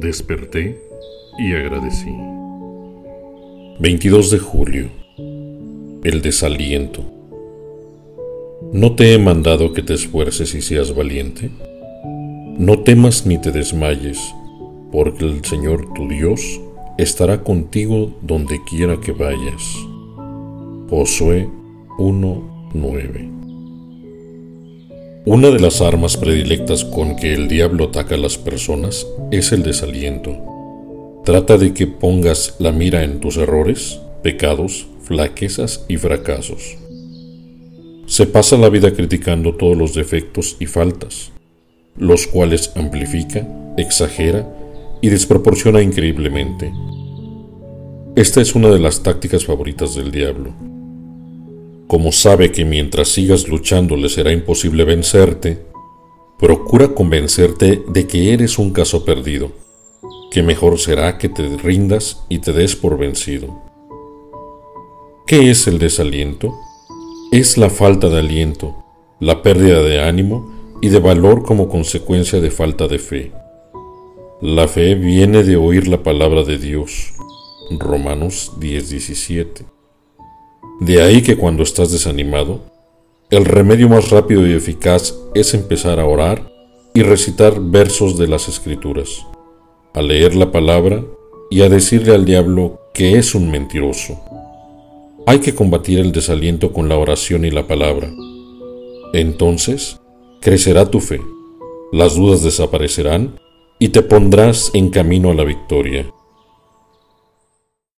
Desperté y agradecí. 22 de julio. El desaliento. ¿No te he mandado que te esfuerces y seas valiente? No temas ni te desmayes, porque el Señor tu Dios estará contigo donde quiera que vayas. Josué 1.9 Una de las armas predilectas con que el diablo ataca a las personas es el desaliento. Trata de que pongas la mira en tus errores, pecados, flaquezas y fracasos. Se pasa la vida criticando todos los defectos y faltas, los cuales amplifica, exagera y desproporciona increíblemente. Esta es una de las tácticas favoritas del diablo. Como sabe que mientras sigas luchando le será imposible vencerte, procura convencerte de que eres un caso perdido, que mejor será que te rindas y te des por vencido. ¿Qué es el desaliento? Es la falta de aliento, la pérdida de ánimo y de valor como consecuencia de falta de fe. La fe viene de oír la palabra de Dios. Romanos 10:17. De ahí que cuando estás desanimado, el remedio más rápido y eficaz es empezar a orar y recitar versos de las escrituras, a leer la palabra y a decirle al diablo que es un mentiroso. Hay que combatir el desaliento con la oración y la palabra. Entonces, crecerá tu fe, las dudas desaparecerán y te pondrás en camino a la victoria.